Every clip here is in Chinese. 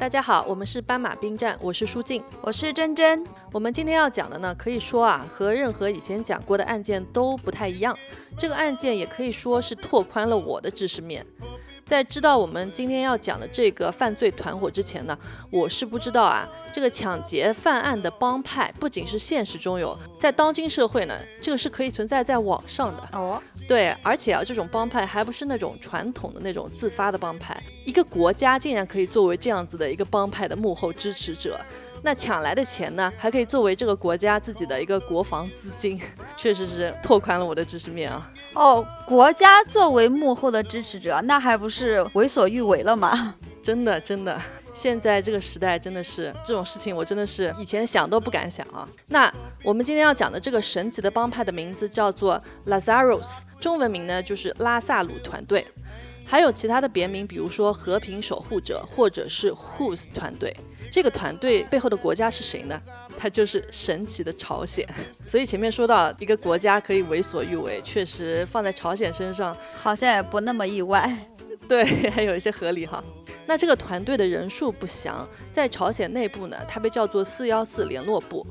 大家好，我们是斑马兵站，我是舒静，我是珍珍。我们今天要讲的呢，可以说啊，和任何以前讲过的案件都不太一样。这个案件也可以说是拓宽了我的知识面。在知道我们今天要讲的这个犯罪团伙之前呢，我是不知道啊，这个抢劫犯案的帮派不仅是现实中有，在当今社会呢，这个是可以存在在网上的哦。对，而且啊，这种帮派还不是那种传统的那种自发的帮派，一个国家竟然可以作为这样子的一个帮派的幕后支持者。那抢来的钱呢，还可以作为这个国家自己的一个国防资金，确实是拓宽了我的知识面啊。哦，国家作为幕后的支持者，那还不是为所欲为了吗？真的，真的，现在这个时代真的是这种事情，我真的是以前想都不敢想啊。那我们今天要讲的这个神奇的帮派的名字叫做 Lazarus，中文名呢就是拉萨鲁团队，还有其他的别名，比如说和平守护者或者是 Who's 团队。这个团队背后的国家是谁呢？它就是神奇的朝鲜。所以前面说到一个国家可以为所欲为，确实放在朝鲜身上好像也不那么意外。对，还有一些合理哈。那这个团队的人数不详，在朝鲜内部呢，它被叫做四幺四联络部。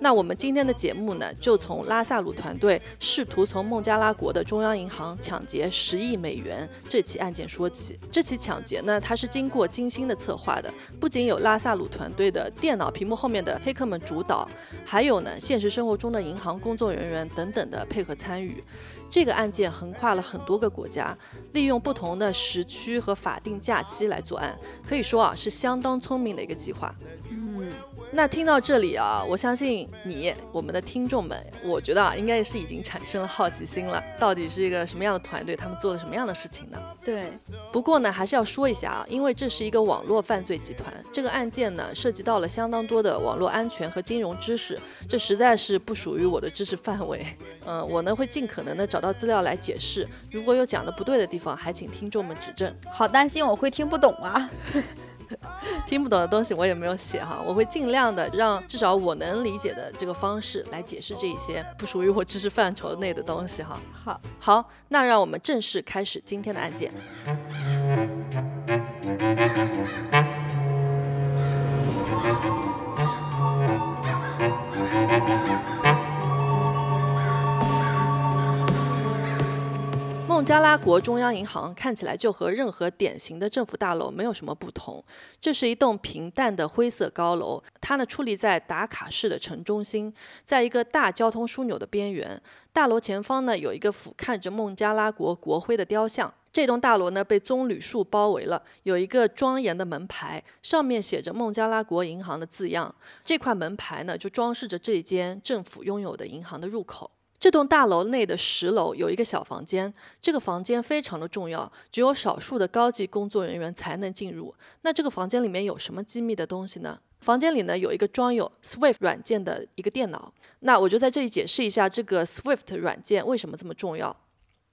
那我们今天的节目呢，就从拉萨鲁团队试图从孟加拉国的中央银行抢劫十亿美元这起案件说起。这起抢劫呢，它是经过精心的策划的，不仅有拉萨鲁团队的电脑屏幕后面的黑客们主导，还有呢现实生活中的银行工作人员等等的配合参与。这个案件横跨了很多个国家，利用不同的时区和法定假期来作案，可以说啊是相当聪明的一个计划。嗯那听到这里啊，我相信你，我们的听众们，我觉得啊，应该也是已经产生了好奇心了。到底是一个什么样的团队？他们做了什么样的事情呢？对。不过呢，还是要说一下啊，因为这是一个网络犯罪集团，这个案件呢，涉及到了相当多的网络安全和金融知识，这实在是不属于我的知识范围。嗯，我呢会尽可能的找到资料来解释，如果有讲的不对的地方，还请听众们指正。好担心我会听不懂啊。听不懂的东西我也没有写哈，我会尽量的让至少我能理解的这个方式来解释这一些不属于我知识范畴内的东西哈。好，好，那让我们正式开始今天的案件。加拉国中央银行看起来就和任何典型的政府大楼没有什么不同。这是一栋平淡的灰色高楼，它呢矗立在达卡市的城中心，在一个大交通枢纽的边缘。大楼前方呢有一个俯瞰着孟加拉国国徽的雕像。这栋大楼呢被棕榈树包围了，有一个庄严的门牌，上面写着孟加拉国银行的字样。这块门牌呢就装饰着这间政府拥有的银行的入口。这栋大楼内的十楼有一个小房间，这个房间非常的重要，只有少数的高级工作人员才能进入。那这个房间里面有什么机密的东西呢？房间里呢有一个装有 Swift 软件的一个电脑。那我就在这里解释一下这个 Swift 软件为什么这么重要。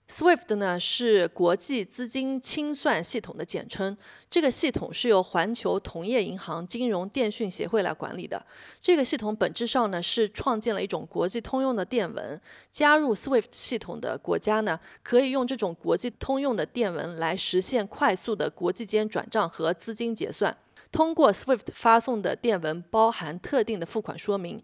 SWIFT 呢是国际资金清算系统的简称，这个系统是由环球同业银行金融电讯协会来管理的。这个系统本质上呢是创建了一种国际通用的电文，加入 SWIFT 系统的国家呢可以用这种国际通用的电文来实现快速的国际间转账和资金结算。通过 SWIFT 发送的电文包含特定的付款说明，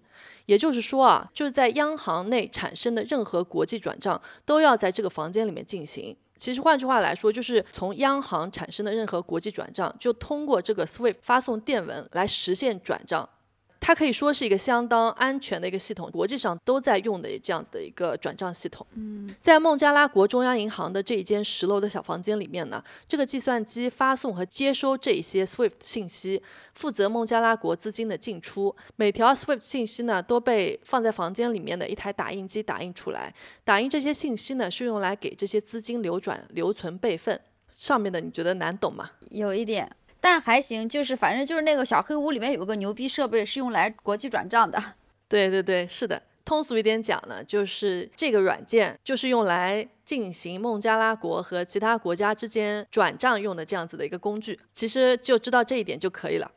也就是说啊，就是在央行内产生的任何国际转账都要在这个房间里面进行。其实换句话来说，就是从央行产生的任何国际转账，就通过这个 SWIFT 发送电文来实现转账。它可以说是一个相当安全的一个系统，国际上都在用的这样子的一个转账系统。嗯，在孟加拉国中央银行的这一间十楼的小房间里面呢，这个计算机发送和接收这些 SWIFT 信息，负责孟加拉国资金的进出。每条 SWIFT 信息呢，都被放在房间里面的一台打印机打印出来。打印这些信息呢，是用来给这些资金流转、留存、备份。上面的你觉得难懂吗？有一点。但还行，就是反正就是那个小黑屋里面有个牛逼设备，是用来国际转账的。对对对，是的。通俗一点讲呢，就是这个软件就是用来进行孟加拉国和其他国家之间转账用的这样子的一个工具。其实就知道这一点就可以了。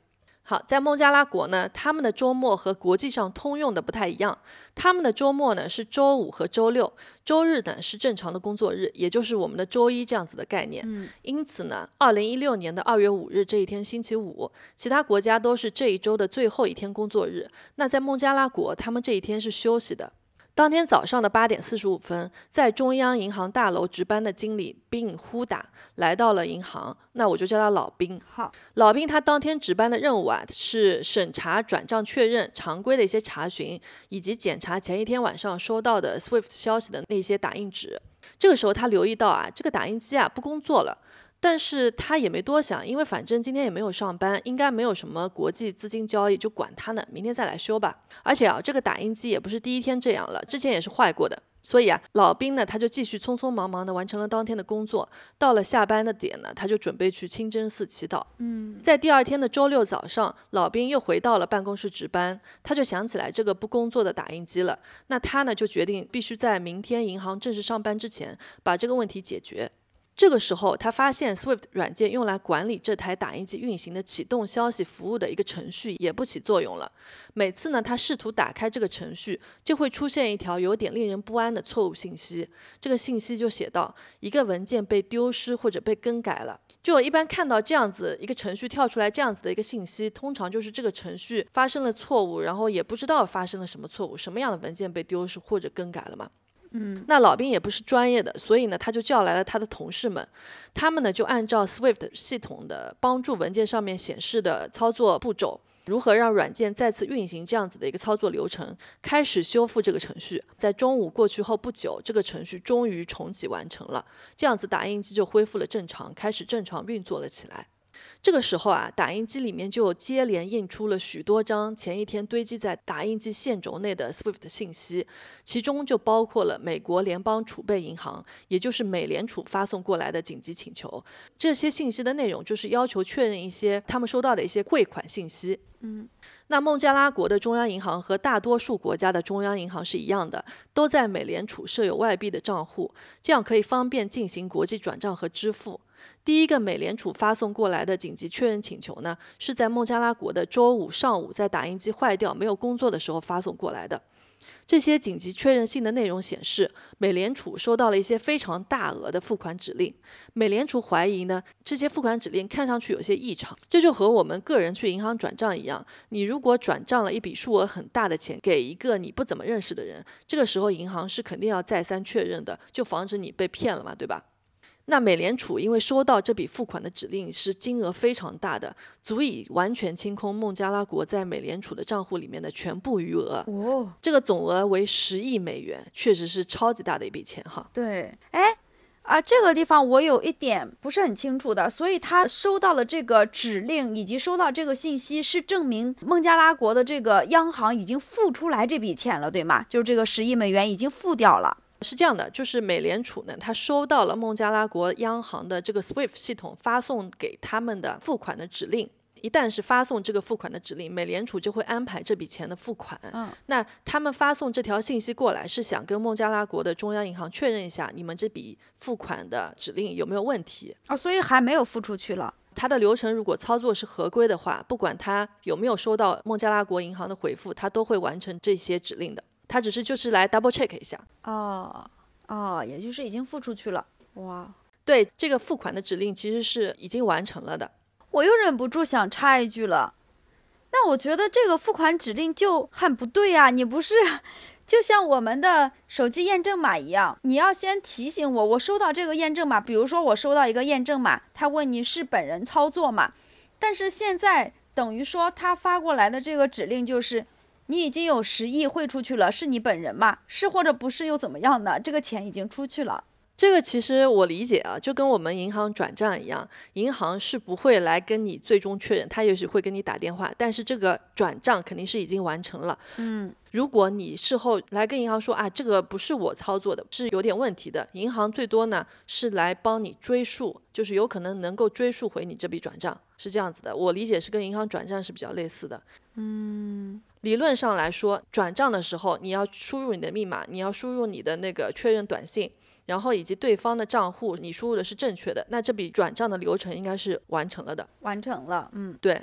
好，在孟加拉国呢，他们的周末和国际上通用的不太一样。他们的周末呢是周五和周六，周日呢是正常的工作日，也就是我们的周一这样子的概念。嗯，因此呢，二零一六年的二月五日这一天星期五，其他国家都是这一周的最后一天工作日。那在孟加拉国，他们这一天是休息的。当天早上的八点四十五分，在中央银行大楼值班的经理宾呼打来到了银行，那我就叫他老宾。好，老宾他当天值班的任务啊，是审查转账确认、常规的一些查询，以及检查前一天晚上收到的 SWIFT 消息的那些打印纸。这个时候他留意到啊，这个打印机啊不工作了。但是他也没多想，因为反正今天也没有上班，应该没有什么国际资金交易，就管他呢，明天再来修吧。而且啊，这个打印机也不是第一天这样了，之前也是坏过的。所以啊，老兵呢，他就继续匆匆忙忙的完成了当天的工作。到了下班的点呢，他就准备去清真寺祈祷。嗯，在第二天的周六早上，老兵又回到了办公室值班，他就想起来这个不工作的打印机了。那他呢，就决定必须在明天银行正式上班之前把这个问题解决。这个时候，他发现 Swift 软件用来管理这台打印机运行的启动消息服务的一个程序也不起作用了。每次呢，他试图打开这个程序，就会出现一条有点令人不安的错误信息。这个信息就写到一个文件被丢失或者被更改了。就我一般看到这样子一个程序跳出来这样子的一个信息，通常就是这个程序发生了错误，然后也不知道发生了什么错误，什么样的文件被丢失或者更改了嘛。嗯，那老兵也不是专业的，所以呢，他就叫来了他的同事们，他们呢就按照 Swift 系统的帮助文件上面显示的操作步骤，如何让软件再次运行这样子的一个操作流程，开始修复这个程序。在中午过去后不久，这个程序终于重启完成了，这样子打印机就恢复了正常，开始正常运作了起来。这个时候啊，打印机里面就接连印出了许多张前一天堆积在打印机线轴内的 SWIFT 信息，其中就包括了美国联邦储备银行，也就是美联储发送过来的紧急请求。这些信息的内容就是要求确认一些他们收到的一些汇款信息。嗯。那孟加拉国的中央银行和大多数国家的中央银行是一样的，都在美联储设有外币的账户，这样可以方便进行国际转账和支付。第一个美联储发送过来的紧急确认请求呢，是在孟加拉国的周五上午，在打印机坏掉没有工作的时候发送过来的。这些紧急确认信的内容显示，美联储收到了一些非常大额的付款指令。美联储怀疑呢，这些付款指令看上去有些异常。这就和我们个人去银行转账一样，你如果转账了一笔数额很大的钱给一个你不怎么认识的人，这个时候银行是肯定要再三确认的，就防止你被骗了嘛，对吧？那美联储因为收到这笔付款的指令是金额非常大的，足以完全清空孟加拉国在美联储的账户里面的全部余额。哦，这个总额为十亿美元，确实是超级大的一笔钱哈。对，哎，啊，这个地方我有一点不是很清楚的，所以他收到了这个指令以及收到这个信息，是证明孟加拉国的这个央行已经付出来这笔钱了，对吗？就是这个十亿美元已经付掉了。是这样的，就是美联储呢，它收到了孟加拉国央行的这个 SWIFT 系统发送给他们的付款的指令。一旦是发送这个付款的指令，美联储就会安排这笔钱的付款。嗯，那他们发送这条信息过来，是想跟孟加拉国的中央银行确认一下，你们这笔付款的指令有没有问题啊？所以还没有付出去了。它的流程如果操作是合规的话，不管他有没有收到孟加拉国银行的回复，他都会完成这些指令的。他只是就是来 double check 一下哦哦，也就是已经付出去了哇！对，这个付款的指令其实是已经完成了的。我又忍不住想插一句了，那我觉得这个付款指令就很不对呀！你不是就像我们的手机验证码一样，你要先提醒我，我收到这个验证码，比如说我收到一个验证码，他问你是本人操作吗？但是现在等于说他发过来的这个指令就是。你已经有十亿汇出去了，是你本人吗？是或者不是又怎么样呢？这个钱已经出去了。这个其实我理解啊，就跟我们银行转账一样，银行是不会来跟你最终确认，他也许会跟你打电话，但是这个转账肯定是已经完成了。嗯，如果你事后来跟银行说啊，这个不是我操作的，是有点问题的，银行最多呢是来帮你追溯，就是有可能能够追溯回你这笔转账，是这样子的。我理解是跟银行转账是比较类似的。嗯。理论上来说，转账的时候你要输入你的密码，你要输入你的那个确认短信，然后以及对方的账户，你输入的是正确的，那这笔转账的流程应该是完成了的。完成了，嗯，对。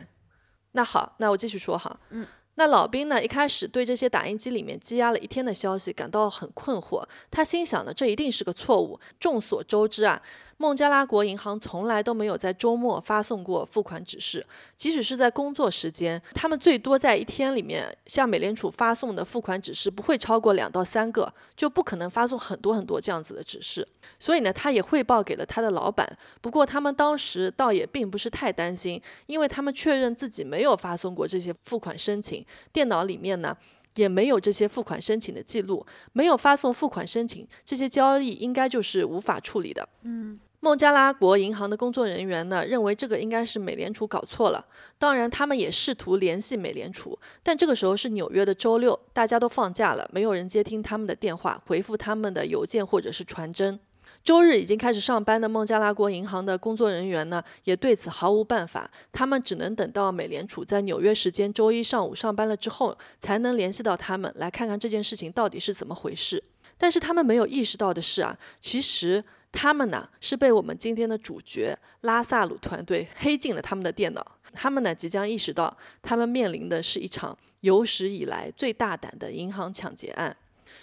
那好，那我继续说哈。嗯。那老兵呢？一开始对这些打印机里面积压了一天的消息感到很困惑。他心想呢，这一定是个错误。众所周知啊。孟加拉国银行从来都没有在周末发送过付款指示，即使是在工作时间，他们最多在一天里面向美联储发送的付款指示不会超过两到三个，就不可能发送很多很多这样子的指示。所以呢，他也汇报给了他的老板。不过他们当时倒也并不是太担心，因为他们确认自己没有发送过这些付款申请，电脑里面呢也没有这些付款申请的记录，没有发送付款申请，这些交易应该就是无法处理的。嗯。孟加拉国银行的工作人员呢，认为这个应该是美联储搞错了。当然，他们也试图联系美联储，但这个时候是纽约的周六，大家都放假了，没有人接听他们的电话，回复他们的邮件或者是传真。周日已经开始上班的孟加拉国银行的工作人员呢，也对此毫无办法，他们只能等到美联储在纽约时间周一上午上班了之后，才能联系到他们，来看看这件事情到底是怎么回事。但是他们没有意识到的是啊，其实。他们呢是被我们今天的主角拉萨鲁团队黑进了他们的电脑。他们呢即将意识到，他们面临的是一场有史以来最大胆的银行抢劫案。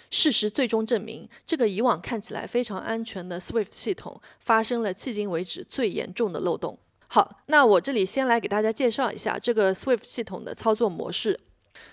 事实最终证明，这个以往看起来非常安全的 SWIFT 系统发生了迄今为止最严重的漏洞。好，那我这里先来给大家介绍一下这个 SWIFT 系统的操作模式。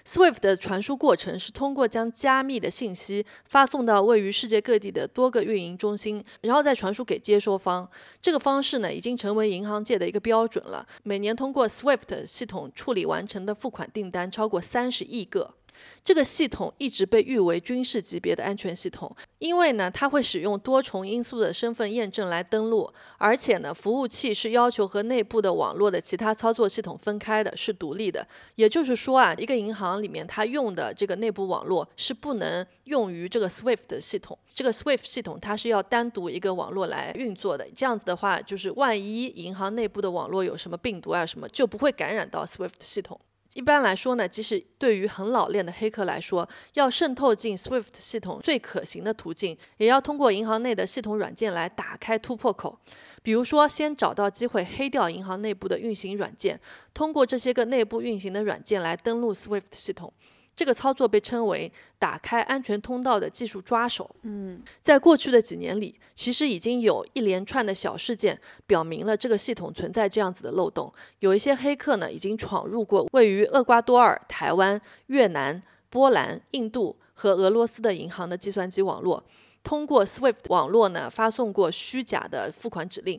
SWIFT 的传输过程是通过将加密的信息发送到位于世界各地的多个运营中心，然后再传输给接收方。这个方式呢，已经成为银行界的一个标准了。每年通过 SWIFT 系统处理完成的付款订单超过三十亿个。这个系统一直被誉为军事级别的安全系统，因为呢，它会使用多重因素的身份验证来登录，而且呢，服务器是要求和内部的网络的其他操作系统分开的，是独立的。也就是说啊，一个银行里面它用的这个内部网络是不能用于这个 SWIFT 的系统，这个 SWIFT 系统它是要单独一个网络来运作的。这样子的话，就是万一银行内部的网络有什么病毒啊什么，就不会感染到 SWIFT 系统。一般来说呢，即使对于很老练的黑客来说，要渗透进 SWIFT 系统最可行的途径，也要通过银行内的系统软件来打开突破口。比如说，先找到机会黑掉银行内部的运行软件，通过这些个内部运行的软件来登录 SWIFT 系统。这个操作被称为打开安全通道的技术抓手。嗯，在过去的几年里，其实已经有一连串的小事件表明了这个系统存在这样子的漏洞。有一些黑客呢，已经闯入过位于厄瓜多尔、台湾、越南、波兰、印度和俄罗斯的银行的计算机网络，通过 SWIFT 网络呢发送过虚假的付款指令。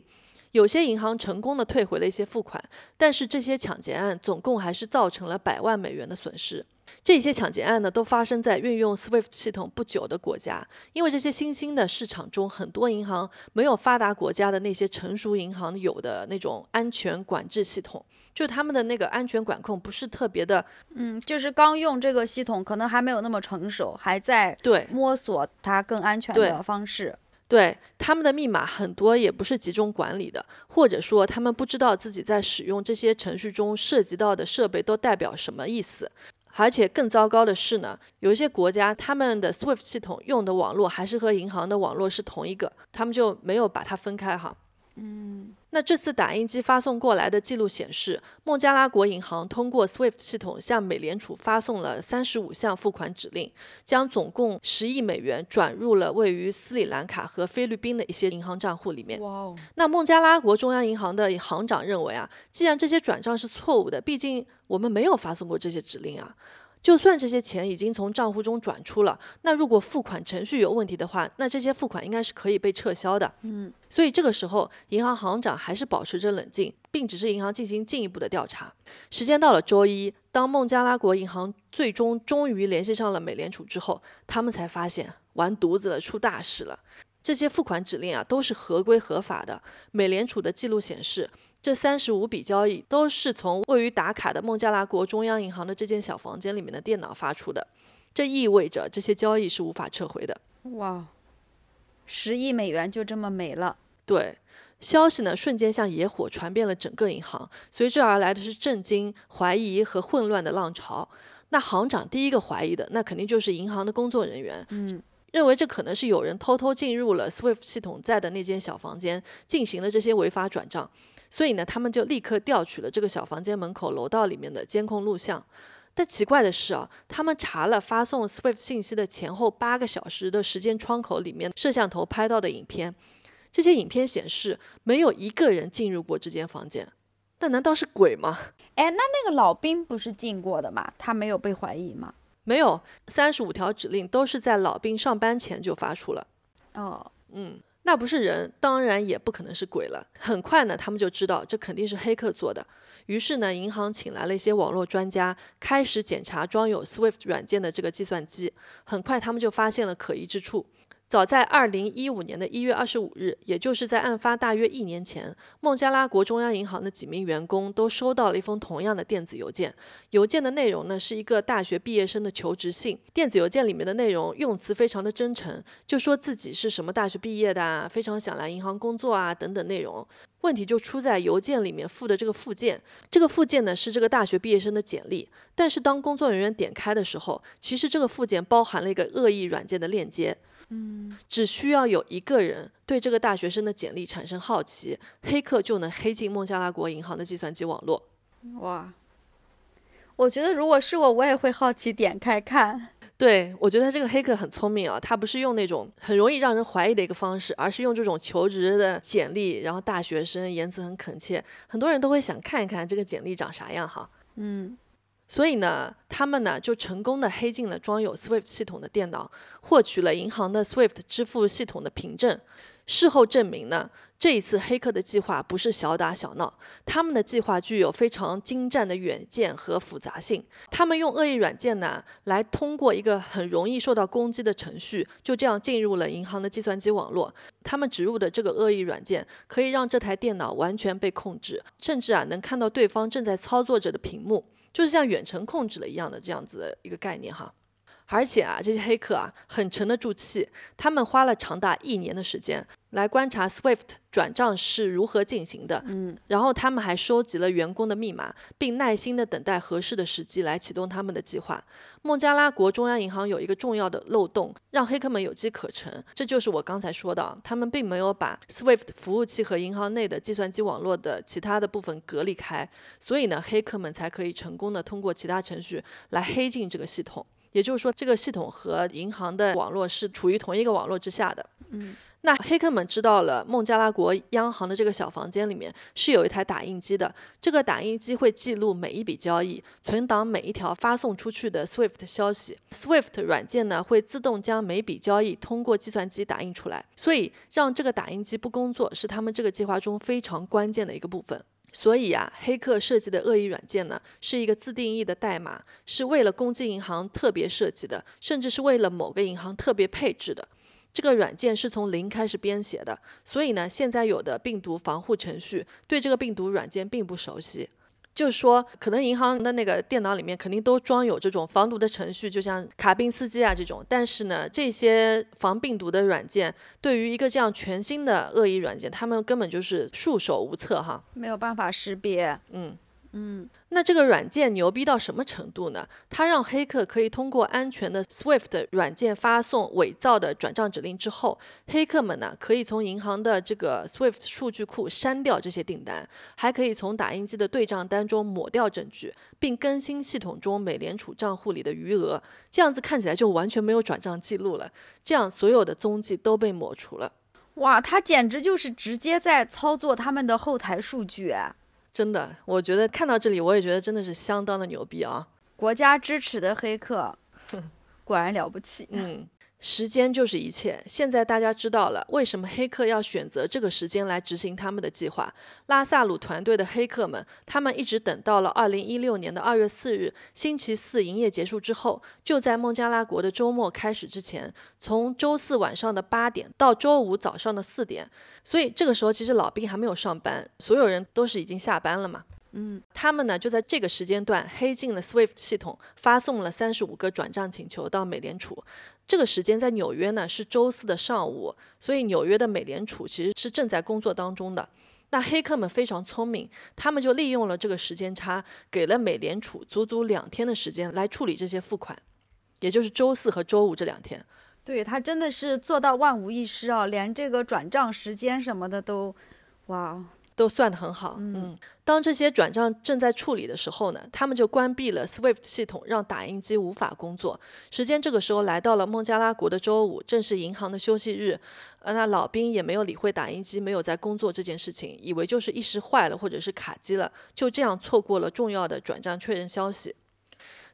有些银行成功的退回了一些付款，但是这些抢劫案总共还是造成了百万美元的损失。这些抢劫案呢，都发生在运用 SWIFT 系统不久的国家，因为这些新兴的市场中，很多银行没有发达国家的那些成熟银行有的那种安全管制系统，就他们的那个安全管控不是特别的，嗯，就是刚用这个系统，可能还没有那么成熟，还在对摸索它更安全的方式。对他们的密码很多也不是集中管理的，或者说他们不知道自己在使用这些程序中涉及到的设备都代表什么意思。而且更糟糕的是呢，有一些国家他们的 SWIFT 系统用的网络还是和银行的网络是同一个，他们就没有把它分开哈。嗯。那这次打印机发送过来的记录显示，孟加拉国银行通过 SWIFT 系统向美联储发送了三十五项付款指令，将总共十亿美元转入了位于斯里兰卡和菲律宾的一些银行账户里面。哇哦！那孟加拉国中央银行的行长认为啊，既然这些转账是错误的，毕竟我们没有发送过这些指令啊。就算这些钱已经从账户中转出了，那如果付款程序有问题的话，那这些付款应该是可以被撤销的。嗯，所以这个时候，银行行长还是保持着冷静，并指示银行进行进一步的调查。时间到了周一，当孟加拉国银行最终终于联系上了美联储之后，他们才发现完犊子了，出大事了。这些付款指令啊，都是合规合法的。美联储的记录显示。这三十五笔交易都是从位于达卡的孟加拉国中央银行的这间小房间里面的电脑发出的，这意味着这些交易是无法撤回的。哇，十亿美元就这么没了。对，消息呢瞬间像野火传遍了整个银行，随之而来的是震惊、怀疑和混乱的浪潮。那行长第一个怀疑的，那肯定就是银行的工作人员。嗯。认为这可能是有人偷偷进入了 SWIFT 系统在的那间小房间，进行了这些违法转账。所以呢，他们就立刻调取了这个小房间门口楼道里面的监控录像。但奇怪的是啊，他们查了发送 SWIFT 信息的前后八个小时的时间窗口里面摄像头拍到的影片，这些影片显示没有一个人进入过这间房间。那难道是鬼吗？哎，那那个老兵不是进过的吗？他没有被怀疑吗？没有，三十五条指令都是在老兵上班前就发出了。哦，嗯，那不是人，当然也不可能是鬼了。很快呢，他们就知道这肯定是黑客做的。于是呢，银行请来了一些网络专家，开始检查装有 Swift 软件的这个计算机。很快，他们就发现了可疑之处。早在二零一五年的一月二十五日，也就是在案发大约一年前，孟加拉国中央银行的几名员工都收到了一封同样的电子邮件。邮件的内容呢，是一个大学毕业生的求职信。电子邮件里面的内容用词非常的真诚，就说自己是什么大学毕业的，非常想来银行工作啊等等内容。问题就出在邮件里面附的这个附件，这个附件呢是这个大学毕业生的简历，但是当工作人员点开的时候，其实这个附件包含了一个恶意软件的链接。嗯，只需要有一个人对这个大学生的简历产生好奇，黑客就能黑进孟加拉国银行的计算机网络。哇，我觉得如果是我，我也会好奇点开看。对，我觉得这个黑客很聪明啊，他不是用那种很容易让人怀疑的一个方式，而是用这种求职的简历，然后大学生言辞很恳切，很多人都会想看一看这个简历长啥样哈。嗯。所以呢，他们呢就成功的黑进了装有 SWIFT 系统的电脑，获取了银行的 SWIFT 支付系统的凭证。事后证明呢，这一次黑客的计划不是小打小闹，他们的计划具有非常精湛的远见和复杂性。他们用恶意软件呢，来通过一个很容易受到攻击的程序，就这样进入了银行的计算机网络。他们植入的这个恶意软件，可以让这台电脑完全被控制，甚至啊能看到对方正在操作着的屏幕。就是像远程控制了一样的这样子的一个概念哈，而且啊，这些黑客啊很沉得住气，他们花了长达一年的时间来观察 SWIFT 转账是如何进行的，嗯，然后他们还收集了员工的密码，并耐心的等待合适的时机来启动他们的计划。孟加拉国中央银行有一个重要的漏洞，让黑客们有机可乘，这就是我刚才说的，他们并没有把 SWIFT 服务器和银行内的计算机网络的其他的部分隔离开，所以呢，黑客们才可以成功的通过其他程序来黑进这个系统。也就是说，这个系统和银行的网络是处于同一个网络之下的。嗯。那黑客们知道了孟加拉国央行的这个小房间里面是有一台打印机的，这个打印机会记录每一笔交易，存档每一条发送出去的 SWIFT 消息。SWIFT 软件呢会自动将每笔交易通过计算机打印出来，所以让这个打印机不工作是他们这个计划中非常关键的一个部分。所以啊，黑客设计的恶意软件呢是一个自定义的代码，是为了攻击银行特别设计的，甚至是为了某个银行特别配置的。这个软件是从零开始编写的，所以呢，现在有的病毒防护程序对这个病毒软件并不熟悉。就是说，可能银行的那个电脑里面肯定都装有这种防毒的程序，就像卡宾斯基啊这种。但是呢，这些防病毒的软件对于一个这样全新的恶意软件，他们根本就是束手无策哈，没有办法识别。嗯。嗯，那这个软件牛逼到什么程度呢？它让黑客可以通过安全的 Swift 软件发送伪造的转账指令之后，黑客们呢可以从银行的这个 Swift 数据库删掉这些订单，还可以从打印机的对账单中抹掉证据，并更新系统中美联储账户里的余额。这样子看起来就完全没有转账记录了，这样所有的踪迹都被抹除了。哇，他简直就是直接在操作他们的后台数据。真的，我觉得看到这里，我也觉得真的是相当的牛逼啊！国家支持的黑客，果然了不起。嗯。时间就是一切。现在大家知道了为什么黑客要选择这个时间来执行他们的计划。拉萨鲁团队的黑客们，他们一直等到了二零一六年的二月四日，星期四营业结束之后，就在孟加拉国的周末开始之前，从周四晚上的八点到周五早上的四点。所以这个时候其实老兵还没有上班，所有人都是已经下班了嘛。嗯，他们呢就在这个时间段黑进了 SWIFT 系统，发送了三十五个转账请求到美联储。这个时间在纽约呢是周四的上午，所以纽约的美联储其实是正在工作当中的。那黑客们非常聪明，他们就利用了这个时间差，给了美联储足足两天的时间来处理这些付款，也就是周四和周五这两天。对他真的是做到万无一失啊，连这个转账时间什么的都，哇，都算得很好。嗯，当这些转账正在处理的时候呢，他们就关闭了 SWIFT 系统，让打印机无法工作。时间这个时候来到了孟加拉国的周五，正是银行的休息日。呃，那老兵也没有理会打印机没有在工作这件事情，以为就是一时坏了或者是卡机了，就这样错过了重要的转账确认消息。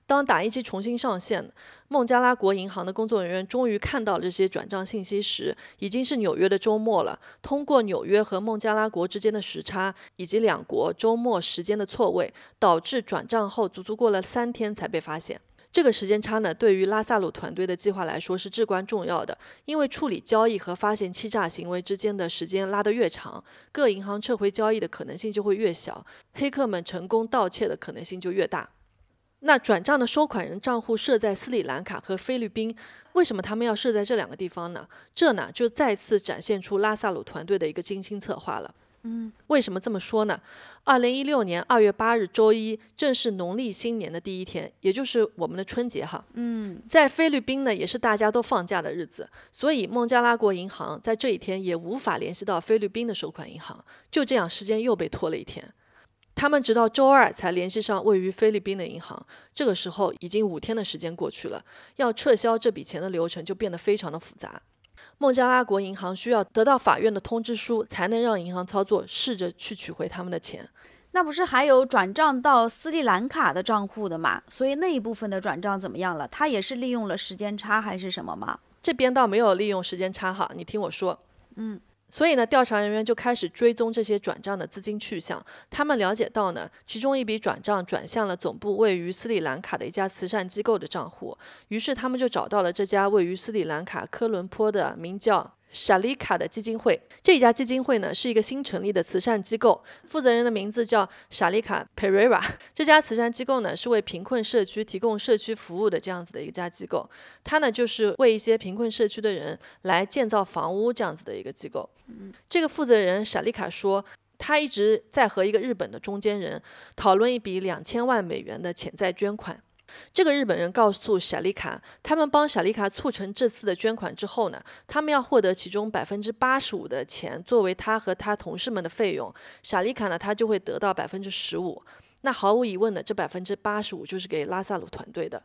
当打印机重新上线，孟加拉国银行的工作人员终于看到了这些转账信息时，已经是纽约的周末了。通过纽约和孟加拉国之间的时差，以及两国周末时间的错位，导致转账后足足过了三天才被发现。这个时间差呢，对于拉萨鲁团队的计划来说是至关重要的，因为处理交易和发现欺诈行为之间的时间拉得越长，各银行撤回交易的可能性就会越小，黑客们成功盗窃的可能性就越大。那转账的收款人账户设在斯里兰卡和菲律宾，为什么他们要设在这两个地方呢？这呢就再次展现出拉萨鲁团队的一个精心策划了。嗯，为什么这么说呢？二零一六年二月八日周一，正是农历新年的第一天，也就是我们的春节哈。嗯，在菲律宾呢，也是大家都放假的日子，所以孟加拉国银行在这一天也无法联系到菲律宾的收款银行，就这样时间又被拖了一天。他们直到周二才联系上位于菲律宾的银行，这个时候已经五天的时间过去了，要撤销这笔钱的流程就变得非常的复杂。孟加拉国银行需要得到法院的通知书，才能让银行操作，试着去取回他们的钱。那不是还有转账到斯里兰卡的账户的吗？所以那一部分的转账怎么样了？他也是利用了时间差还是什么吗？这边倒没有利用时间差哈，你听我说，嗯。所以呢，调查人员就开始追踪这些转账的资金去向。他们了解到呢，其中一笔转账转向了总部位于斯里兰卡的一家慈善机构的账户。于是他们就找到了这家位于斯里兰卡科伦坡的名叫。沙利卡的基金会，这家基金会呢是一个新成立的慈善机构，负责人的名字叫沙利卡佩瑞拉。这家慈善机构呢是为贫困社区提供社区服务的这样子的一家机构，它呢就是为一些贫困社区的人来建造房屋这样子的一个机构。这个负责人沙利卡说，他一直在和一个日本的中间人讨论一笔两千万美元的潜在捐款。这个日本人告诉小丽卡，他们帮小丽卡促成这次的捐款之后呢，他们要获得其中百分之八十五的钱作为他和他同事们的费用，小丽卡呢，他就会得到百分之十五。那毫无疑问的，这百分之八十五就是给拉萨鲁团队的。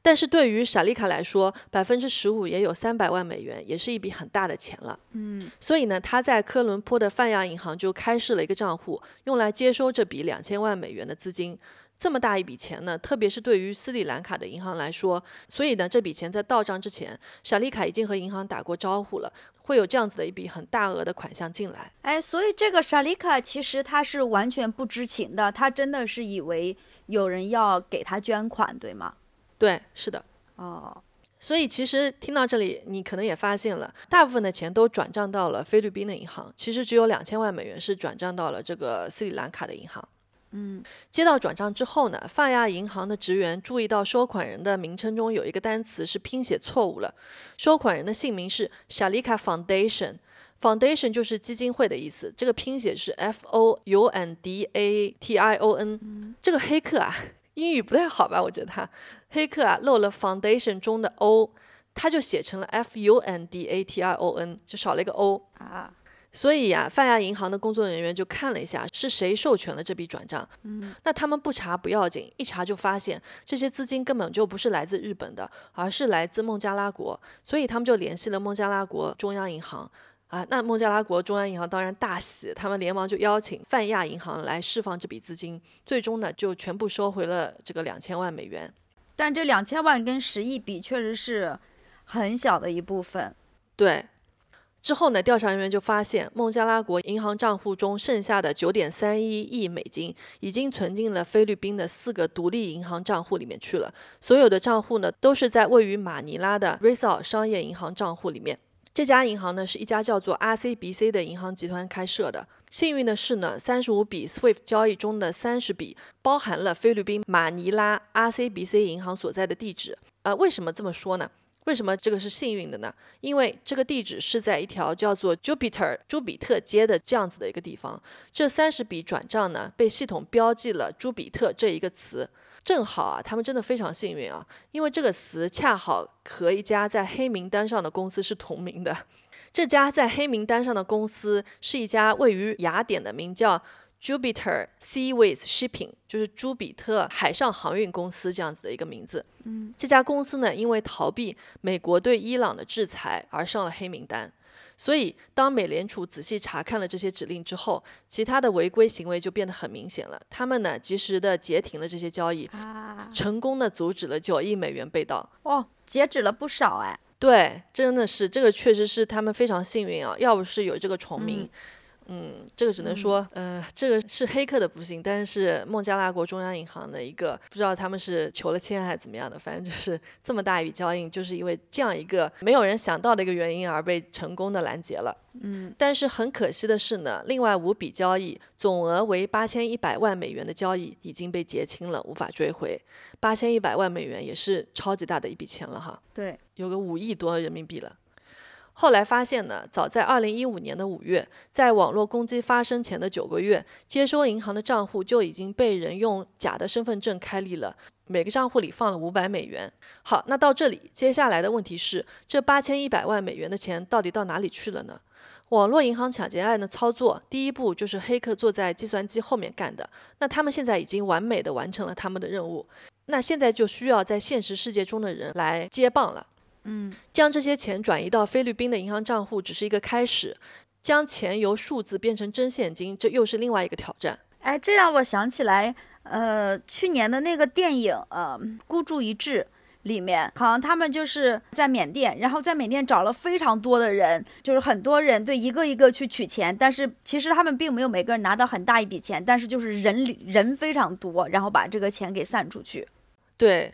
但是对于傻丽卡来说，百分之十五也有三百万美元，也是一笔很大的钱了。嗯，所以呢，他在科伦坡的泛亚银行就开设了一个账户，用来接收这笔两千万美元的资金。这么大一笔钱呢，特别是对于斯里兰卡的银行来说，所以呢，这笔钱在到账之前，小丽卡已经和银行打过招呼了，会有这样子的一笔很大额的款项进来。哎，所以这个莎丽卡其实他是完全不知情的，他真的是以为有人要给他捐款，对吗？对，是的。哦，所以其实听到这里，你可能也发现了，大部分的钱都转账到了菲律宾的银行，其实只有两千万美元是转账到了这个斯里兰卡的银行。嗯，接到转账之后呢，泛亚银行的职员注意到收款人的名称中有一个单词是拼写错误了，收款人的姓名是 Shalika Foundation，Foundation 就是基金会的意思，这个拼写是 F O U N D A T I O N。这个黑客啊，英语不太好吧？我觉得他黑客啊漏了 Foundation 中的 O，他就写成了 F U N D A T I O N，就少了一个 O 啊。所以呀，泛亚银行的工作人员就看了一下是谁授权了这笔转账。嗯，那他们不查不要紧，一查就发现这些资金根本就不是来自日本的，而是来自孟加拉国。所以他们就联系了孟加拉国中央银行。啊，那孟加拉国中央银行当然大喜，他们连忙就邀请泛亚银行来释放这笔资金。最终呢，就全部收回了这个两千万美元。但这两千万跟十亿比，确实是很小的一部分。对。之后呢，调查人员就发现孟加拉国银行账户中剩下的九点三一亿美金已经存进了菲律宾的四个独立银行账户里面去了。所有的账户呢，都是在位于马尼拉的 r i s a l 商业银行账户里面。这家银行呢，是一家叫做 RCBC 的银行集团开设的。幸运的是呢，三十五笔 SWIFT 交易中的三十笔包含了菲律宾马尼拉 RCBC 银行所在的地址。呃，为什么这么说呢？为什么这个是幸运的呢？因为这个地址是在一条叫做 Jupiter 朱比特街的这样子的一个地方。这三十笔转账呢，被系统标记了朱比特这一个词。正好啊，他们真的非常幸运啊，因为这个词恰好和一家在黑名单上的公司是同名的。这家在黑名单上的公司是一家位于雅典的名叫 Jupiter Seaways Shipping，就是朱比特海上航运公司这样子的一个名字。嗯，这家公司呢，因为逃避美国对伊朗的制裁而上了黑名单。所以，当美联储仔细查看了这些指令之后，其他的违规行为就变得很明显了。他们呢，及时的截停了这些交易，啊，成功的阻止了九亿美元被盗。哦，截止了不少哎。对，真的是这个，确实是他们非常幸运啊！要不是有这个重名，嗯，这个只能说，呃，这个是黑客的不幸，但是孟加拉国中央银行的一个不知道他们是求了签还是怎么样的，反正就是 这么大一笔交易，就是因为这样一个没有人想到的一个原因而被成功的拦截了。嗯，但是很可惜的是呢，另外五笔交易总额为八千一百万美元的交易已经被结清了，无法追回。八千一百万美元也是超级大的一笔钱了哈。对，有个五亿多人民币了。后来发现呢，早在二零一五年的五月，在网络攻击发生前的九个月，接收银行的账户就已经被人用假的身份证开立了，每个账户里放了五百美元。好，那到这里，接下来的问题是，这八千一百万美元的钱到底到哪里去了呢？网络银行抢劫案的操作，第一步就是黑客坐在计算机后面干的。那他们现在已经完美的完成了他们的任务，那现在就需要在现实世界中的人来接棒了。嗯，将这些钱转移到菲律宾的银行账户只是一个开始，将钱由数字变成真现金，这又是另外一个挑战。哎，这让我想起来，呃，去年的那个电影，呃，《孤注一掷》里面，好像他们就是在缅甸，然后在缅甸找了非常多的人，就是很多人对一个一个去取钱，但是其实他们并没有每个人拿到很大一笔钱，但是就是人里人非常多，然后把这个钱给散出去。对，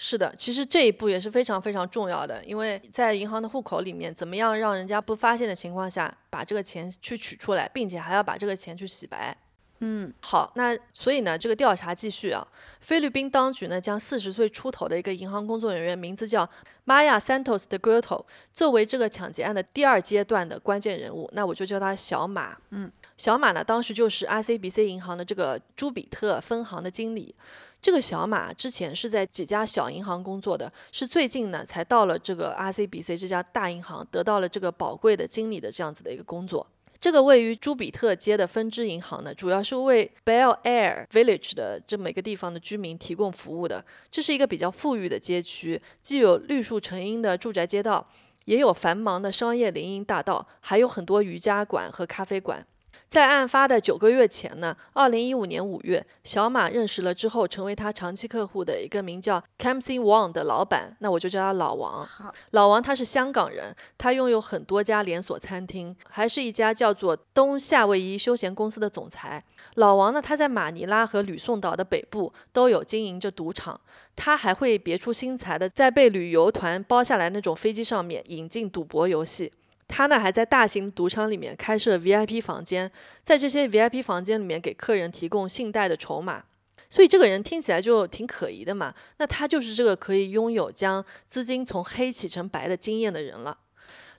是的，其实这一步也是非常非常重要的，因为在银行的户口里面，怎么样让人家不发现的情况下把这个钱去取出来，并且还要把这个钱去洗白。嗯，好，那所以呢，这个调查继续啊。菲律宾当局呢，将四十岁出头的一个银行工作人员，名字叫 Maya Santos de Grotto，作为这个抢劫案的第二阶段的关键人物，那我就叫他小马。嗯，小马呢，当时就是 RCBC 银行的这个朱比特分行的经理。这个小马之前是在几家小银行工作的，是最近呢才到了这个 RCBC 这家大银行，得到了这个宝贵的经理的这样子的一个工作。这个位于朱比特街的分支银行呢，主要是为 Bell Air Village 的这么一个地方的居民提供服务的。这是一个比较富裕的街区，既有绿树成荫的住宅街道，也有繁忙的商业林荫大道，还有很多瑜伽馆和咖啡馆。在案发的九个月前呢，二零一五年五月，小马认识了之后成为他长期客户的一个名叫 Camsy Wang 的老板，那我就叫他老王。好，老王他是香港人，他拥有很多家连锁餐厅，还是一家叫做东夏威夷休闲公司的总裁。老王呢，他在马尼拉和吕宋岛的北部都有经营着赌场，他还会别出心裁的在被旅游团包下来那种飞机上面引进赌博游戏。他呢还在大型赌场里面开设 VIP 房间，在这些 VIP 房间里面给客人提供信贷的筹码。所以这个人听起来就挺可疑的嘛。那他就是这个可以拥有将资金从黑洗成白的经验的人了。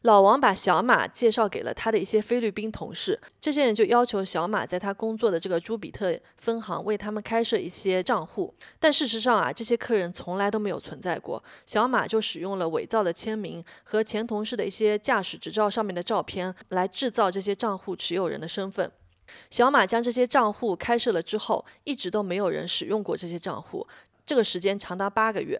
老王把小马介绍给了他的一些菲律宾同事，这些人就要求小马在他工作的这个朱比特分行为他们开设一些账户。但事实上啊，这些客人从来都没有存在过。小马就使用了伪造的签名和前同事的一些驾驶执照上面的照片来制造这些账户持有人的身份。小马将这些账户开设了之后，一直都没有人使用过这些账户，这个时间长达八个月。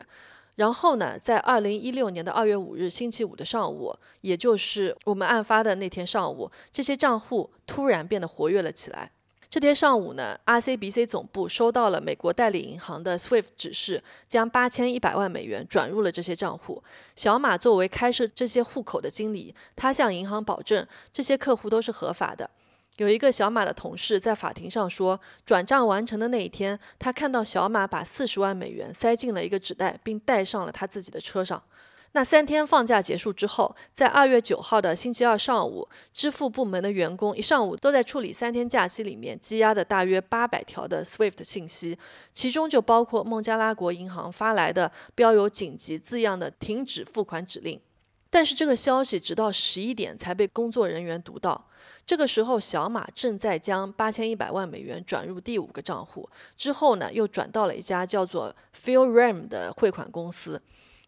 然后呢，在二零一六年的二月五日星期五的上午，也就是我们案发的那天上午，这些账户突然变得活跃了起来。这天上午呢，RCBC 总部收到了美国代理银行的 SWIFT 指示，将八千一百万美元转入了这些账户。小马作为开设这些户口的经理，他向银行保证这些客户都是合法的。有一个小马的同事在法庭上说，转账完成的那一天，他看到小马把四十万美元塞进了一个纸袋，并带上了他自己的车上。那三天放假结束之后，在二月九号的星期二上午，支付部门的员工一上午都在处理三天假期里面积压的大约八百条的 SWIFT 信息，其中就包括孟加拉国银行发来的标有“紧急”字样的停止付款指令。但是这个消息直到十一点才被工作人员读到。这个时候，小马正在将八千一百万美元转入第五个账户，之后呢，又转到了一家叫做 Phil Ram 的汇款公司。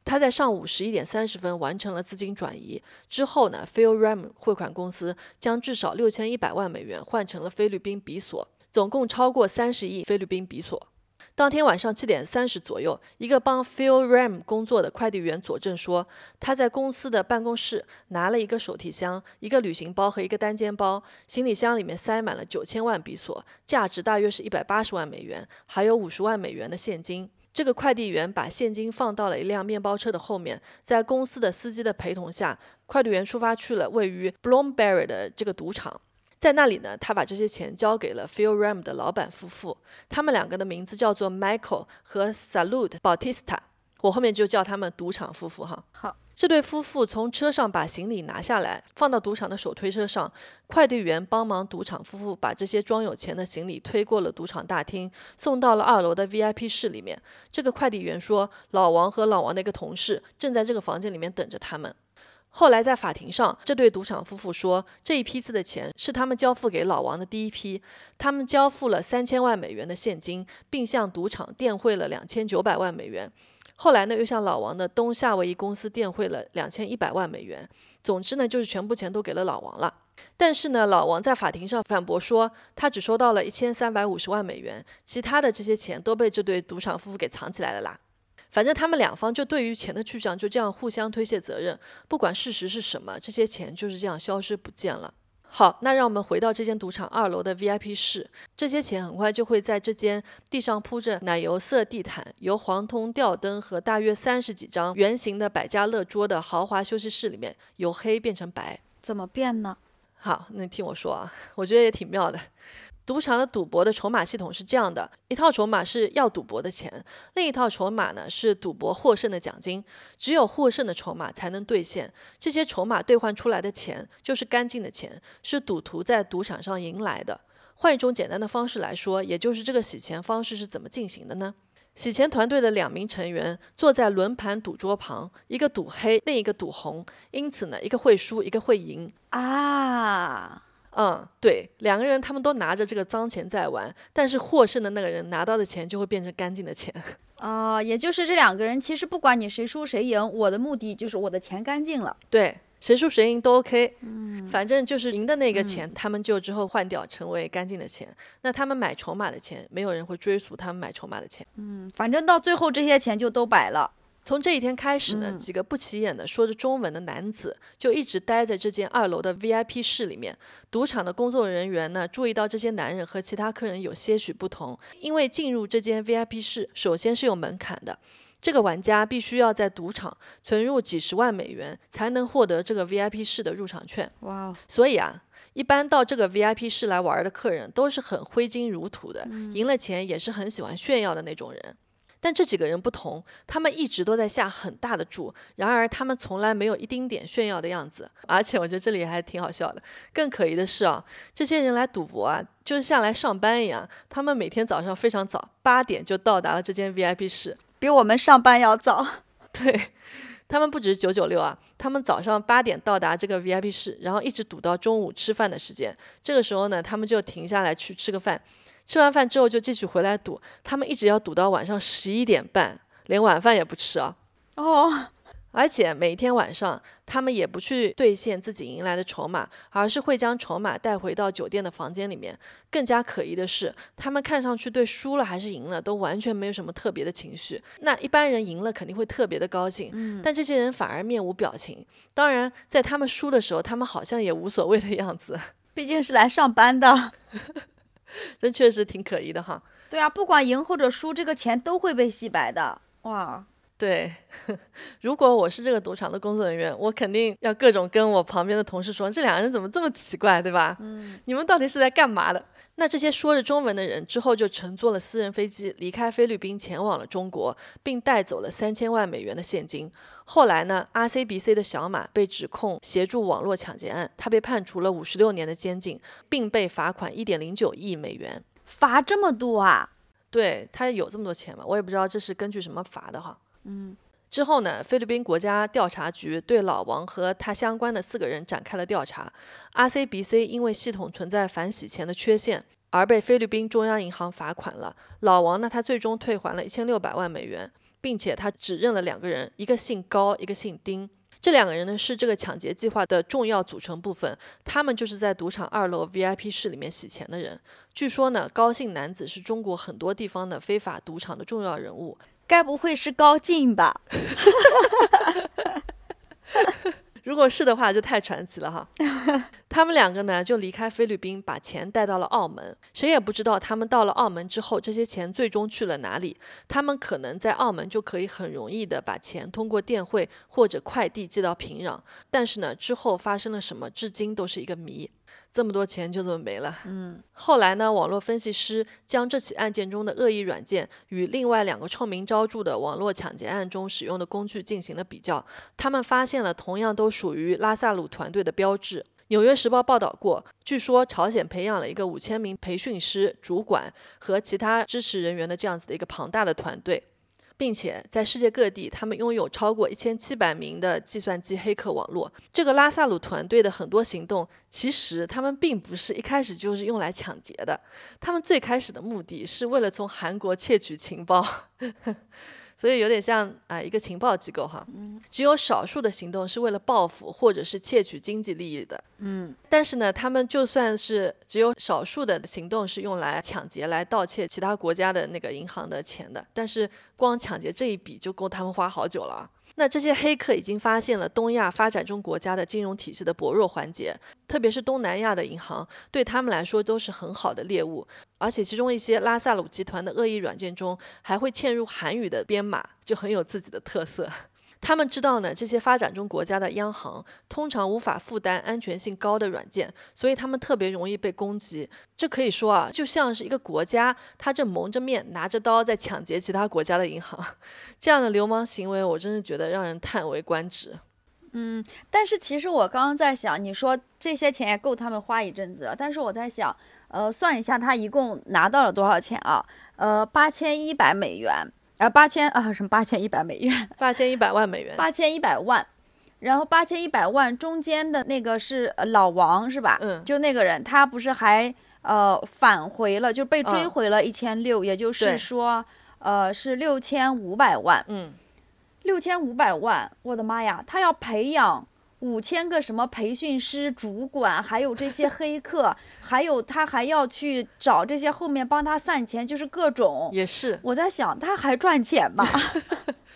他在上午十一点三十分完成了资金转移之后呢，Phil Ram 汇款公司将至少六千一百万美元换成了菲律宾比索，总共超过三十亿菲律宾比索。当天晚上七点三十左右，一个帮 Phil Ram 工作的快递员佐证说，他在公司的办公室拿了一个手提箱、一个旅行包和一个单肩包，行李箱里面塞满了九千万比索，价值大约是一百八十万美元，还有五十万美元的现金。这个快递员把现金放到了一辆面包车的后面，在公司的司机的陪同下，快递员出发去了位于 Bloomberry 的这个赌场。在那里呢，他把这些钱交给了 Phil Ram 的老板夫妇，他们两个的名字叫做 Michael 和 Salud Bautista，我后面就叫他们赌场夫妇哈。好，这对夫妇从车上把行李拿下来，放到赌场的手推车上，快递员帮忙赌场夫妇把这些装有钱的行李推过了赌场大厅，送到了二楼的 VIP 室里面。这个快递员说，老王和老王的一个同事正在这个房间里面等着他们。后来在法庭上，这对赌场夫妇说，这一批次的钱是他们交付给老王的第一批，他们交付了三千万美元的现金，并向赌场垫汇了两千九百万美元。后来呢，又向老王的东夏威夷公司垫汇了两千一百万美元。总之呢，就是全部钱都给了老王了。但是呢，老王在法庭上反驳说，他只收到了一千三百五十万美元，其他的这些钱都被这对赌场夫妇给藏起来了啦。反正他们两方就对于钱的去向就这样互相推卸责任，不管事实是什么，这些钱就是这样消失不见了。好，那让我们回到这间赌场二楼的 VIP 室，这些钱很快就会在这间地上铺着奶油色地毯、由黄铜吊灯和大约三十几张圆形的百家乐桌的豪华休息室里面由黑变成白。怎么变呢？好，那你听我说啊，我觉得也挺妙的。赌场的赌博的筹码系统是这样的：一套筹码是要赌博的钱，另一套筹码呢是赌博获胜的奖金。只有获胜的筹码才能兑现，这些筹码兑换出来的钱就是干净的钱，是赌徒在赌场上赢来的。换一种简单的方式来说，也就是这个洗钱方式是怎么进行的呢？洗钱团队的两名成员坐在轮盘赌桌旁，一个赌黑，另一个赌红，因此呢，一个会输，一个会赢啊。嗯，对，两个人他们都拿着这个脏钱在玩，但是获胜的那个人拿到的钱就会变成干净的钱。啊，也就是这两个人其实不管你谁输谁赢，我的目的就是我的钱干净了。对，谁输谁赢都 OK。嗯，反正就是赢的那个钱，他们就之后换掉成为干净的钱。那他们买筹码的钱，没有人会追溯他们买筹码的钱。嗯，反正到最后这些钱就都白了。从这一天开始呢，几个不起眼的说着中文的男子就一直待在这间二楼的 VIP 室里面。赌场的工作人员呢，注意到这些男人和其他客人有些许不同，因为进入这间 VIP 室首先是有门槛的，这个玩家必须要在赌场存入几十万美元才能获得这个 VIP 室的入场券。哇，所以啊，一般到这个 VIP 室来玩的客人都是很挥金如土的，赢了钱也是很喜欢炫耀的那种人。但这几个人不同，他们一直都在下很大的注，然而他们从来没有一丁点炫耀的样子。而且我觉得这里还挺好笑的。更可疑的是啊，这些人来赌博啊，就是像来上班一样。他们每天早上非常早，八点就到达了这间 VIP 室，比我们上班要早。对，他们不止九九六啊，他们早上八点到达这个 VIP 室，然后一直赌到中午吃饭的时间。这个时候呢，他们就停下来去吃个饭。吃完饭之后就继续回来赌，他们一直要赌到晚上十一点半，连晚饭也不吃啊。哦，而且每天晚上他们也不去兑现自己赢来的筹码，而是会将筹码带回到酒店的房间里面。更加可疑的是，他们看上去对输了还是赢了都完全没有什么特别的情绪。那一般人赢了肯定会特别的高兴，嗯，但这些人反而面无表情。当然，在他们输的时候，他们好像也无所谓的样子。毕竟是来上班的。这确实挺可疑的哈。对啊，不管赢或者输，这个钱都会被洗白的。哇，对，如果我是这个赌场的工作人员，我肯定要各种跟我旁边的同事说，这两个人怎么这么奇怪，对吧？嗯，你们到底是在干嘛的？那这些说着中文的人之后就乘坐了私人飞机离开菲律宾，前往了中国，并带走了三千万美元的现金。后来呢，RCBC 的小马被指控协助网络抢劫案，他被判处了五十六年的监禁，并被罚款一点零九亿美元。罚这么多啊？对他有这么多钱吗？我也不知道这是根据什么罚的哈。嗯。之后呢，菲律宾国家调查局对老王和他相关的四个人展开了调查。RCBC 因为系统存在反洗钱的缺陷，而被菲律宾中央银行罚款了。老王呢，他最终退还了一千六百万美元，并且他只认了两个人，一个姓高，一个姓丁。这两个人呢是这个抢劫计划的重要组成部分，他们就是在赌场二楼 VIP 室里面洗钱的人。据说呢，高姓男子是中国很多地方的非法赌场的重要人物。该不会是高进吧？如果是的话，就太传奇了哈。他们两个呢，就离开菲律宾，把钱带到了澳门。谁也不知道他们到了澳门之后，这些钱最终去了哪里。他们可能在澳门就可以很容易的把钱通过电汇或者快递寄到平壤，但是呢，之后发生了什么，至今都是一个谜。这么多钱就这么没了。嗯，后来呢，网络分析师将这起案件中的恶意软件与另外两个臭名昭著的网络抢劫案中使用的工具进行了比较，他们发现了同样都属于拉萨鲁团队的标志。纽约时报报道过，据说朝鲜培养了一个五千名培训师、主管和其他支持人员的这样子的一个庞大的团队。并且在世界各地，他们拥有超过一千七百名的计算机黑客网络。这个拉萨鲁团队的很多行动，其实他们并不是一开始就是用来抢劫的，他们最开始的目的是为了从韩国窃取情报。所以有点像啊一个情报机构哈，只有少数的行动是为了报复或者是窃取经济利益的，嗯，但是呢，他们就算是只有少数的行动是用来抢劫、来盗窃其他国家的那个银行的钱的，但是光抢劫这一笔就够他们花好久了。那这些黑客已经发现了东亚发展中国家的金融体系的薄弱环节，特别是东南亚的银行，对他们来说都是很好的猎物。而且其中一些拉萨鲁集团的恶意软件中还会嵌入韩语的编码，就很有自己的特色。他们知道呢，这些发展中国家的央行通常无法负担安全性高的软件，所以他们特别容易被攻击。这可以说啊，就像是一个国家，他正蒙着面拿着刀在抢劫其他国家的银行，这样的流氓行为，我真的觉得让人叹为观止。嗯，但是其实我刚刚在想，你说这些钱也够他们花一阵子了。但是我在想，呃，算一下他一共拿到了多少钱啊？呃，八千一百美元。啊，八千啊，什么八千一百美元？八千一百万美元。八千一百万，然后八千一百万中间的那个是老王是吧？嗯，就那个人，他不是还呃返回了，就被追回了一千六，也就是说，呃，是六千五百万。嗯，六千五百万，我的妈呀，他要培养。五千个什么培训师、主管，还有这些黑客，还有他还要去找这些后面帮他散钱，就是各种。也是，我在想，他还赚钱吗？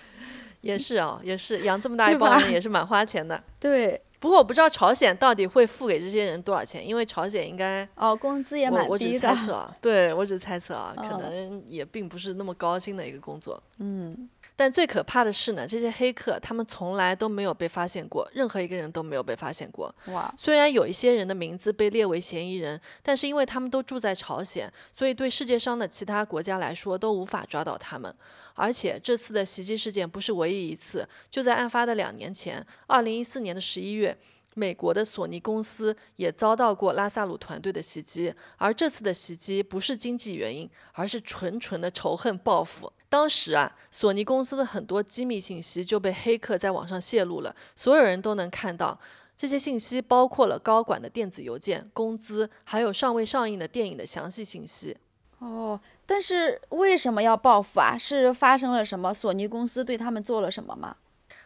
也是啊，也是养这么大一帮人也是蛮花钱的。对。不过我不知道朝鲜到底会付给这些人多少钱，因为朝鲜应该哦工资也蛮低的。我只猜测，对我只猜测啊，可能也并不是那么高薪的一个工作。嗯。但最可怕的是呢，这些黑客他们从来都没有被发现过，任何一个人都没有被发现过。哇！虽然有一些人的名字被列为嫌疑人，但是因为他们都住在朝鲜，所以对世界上的其他国家来说都无法抓到他们。而且这次的袭击事件不是唯一一次，就在案发的两年前，二零一四年的十一月。美国的索尼公司也遭到过拉萨鲁团队的袭击，而这次的袭击不是经济原因，而是纯纯的仇恨报复。当时啊，索尼公司的很多机密信息就被黑客在网上泄露了，所有人都能看到。这些信息包括了高管的电子邮件、工资，还有尚未上映的电影的详细信息。哦，但是为什么要报复啊？是发生了什么？索尼公司对他们做了什么吗？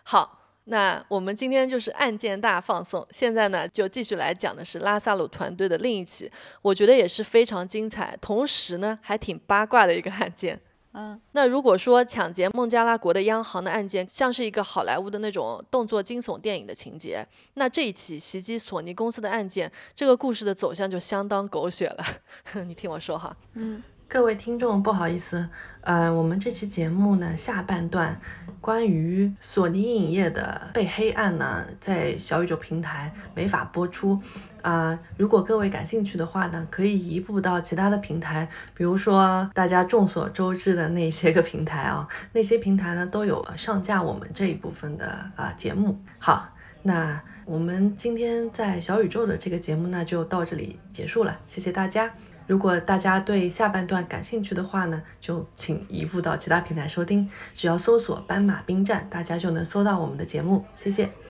好。那我们今天就是案件大放送，现在呢就继续来讲的是拉萨鲁团队的另一起，我觉得也是非常精彩，同时呢还挺八卦的一个案件。嗯，那如果说抢劫孟加拉国的央行的案件像是一个好莱坞的那种动作惊悚电影的情节，那这一起袭击索尼公司的案件，这个故事的走向就相当狗血了。你听我说哈，嗯。各位听众，不好意思，呃，我们这期节目呢下半段关于索尼影业的被黑案呢，在小宇宙平台没法播出，啊，如果各位感兴趣的话呢，可以移步到其他的平台，比如说大家众所周知的那些个平台啊，那些平台呢都有上架我们这一部分的啊节目。好，那我们今天在小宇宙的这个节目呢就到这里结束了，谢谢大家。如果大家对下半段感兴趣的话呢，就请移步到其他平台收听，只要搜索“斑马兵站”，大家就能搜到我们的节目。谢谢。